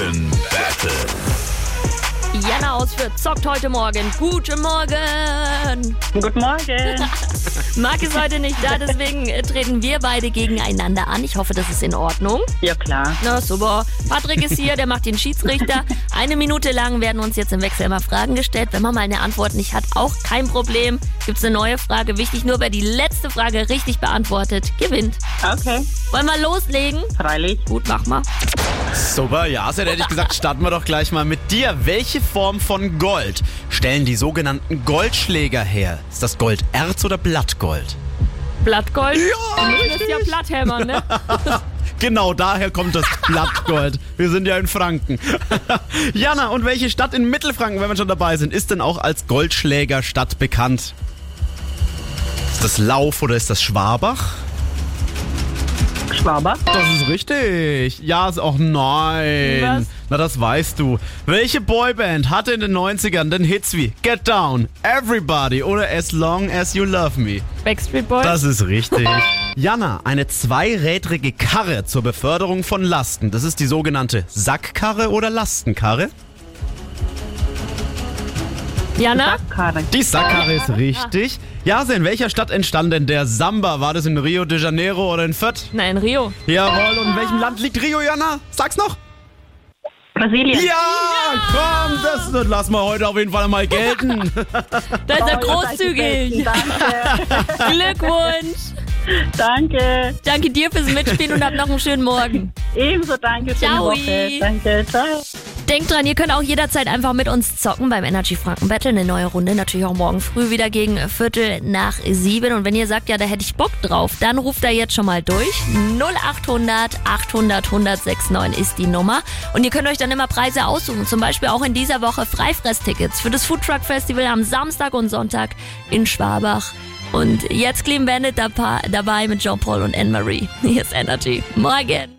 Franken Battle. Jana aus für zockt heute Morgen. Guten Morgen. Guten Morgen. Marc ist heute nicht da, deswegen äh, treten wir beide gegeneinander an. Ich hoffe, das ist in Ordnung. Ja klar. Na super. Patrick ist hier, der macht den Schiedsrichter. Eine Minute lang werden uns jetzt im Wechsel immer Fragen gestellt. Wenn man mal eine Antwort nicht hat, auch kein Problem. Gibt's eine neue Frage. Wichtig nur, wer die letzte Frage richtig beantwortet, gewinnt. Okay, Wollen wir loslegen? freilich. Gut, mach mal. Super, ja, also hätte ich gesagt, starten wir doch gleich mal mit dir. Welche Form von Gold stellen die sogenannten Goldschläger her? Ist das Golderz oder Blattgold? Blattgold. Ja, Das ist ja Blatthämmer, ne? Genau daher kommt das Blattgold. Wir sind ja in Franken. Jana, und welche Stadt in Mittelfranken, wenn wir schon dabei sind, ist denn auch als Goldschlägerstadt bekannt? Ist das Lauf oder ist das Schwabach? Schwaber. Das ist richtig. Ja, ist auch nein. Was? Na, das weißt du. Welche Boyband hatte in den 90ern den Hits wie Get Down, Everybody oder As Long As You Love Me? Backstreet Boys. Das ist richtig. Jana, eine zweirädrige Karre zur Beförderung von Lasten. Das ist die sogenannte Sackkarre oder Lastenkarre? Jana? Sackkarre. Die Sackkarre ist richtig. Jase, in welcher Stadt entstand denn der Samba? War das in Rio de Janeiro oder in Fürth? Nein, Rio. Jawohl, und in welchem Land liegt Rio, Jana? Sag's noch. Brasilien. Ja, komm, das, das lassen wir heute auf jeden Fall mal gelten. Da ist er Oh, die großzügig. Besten. Danke. Glückwunsch. danke. Danke dir fürs Mitspielen und hab noch einen schönen Morgen. Ebenso danke. Ciao. Woche. Danke. Ciao. Denkt dran, ihr könnt auch jederzeit einfach mit uns zocken beim Energy Franken Battle. Eine neue Runde, natürlich auch morgen früh wieder gegen Viertel nach sieben. Und wenn ihr sagt, ja, da hätte ich Bock drauf, dann ruft da jetzt schon mal durch. 0800 800 1069 ist die Nummer. Und ihr könnt euch dann immer Preise aussuchen. Zum Beispiel auch in dieser Woche Freifresstickets für das Food Truck Festival am Samstag und Sonntag in Schwabach. Und jetzt Clean Bandit dabei mit Jean-Paul und Anne-Marie. Hier ist Energy. Morgen.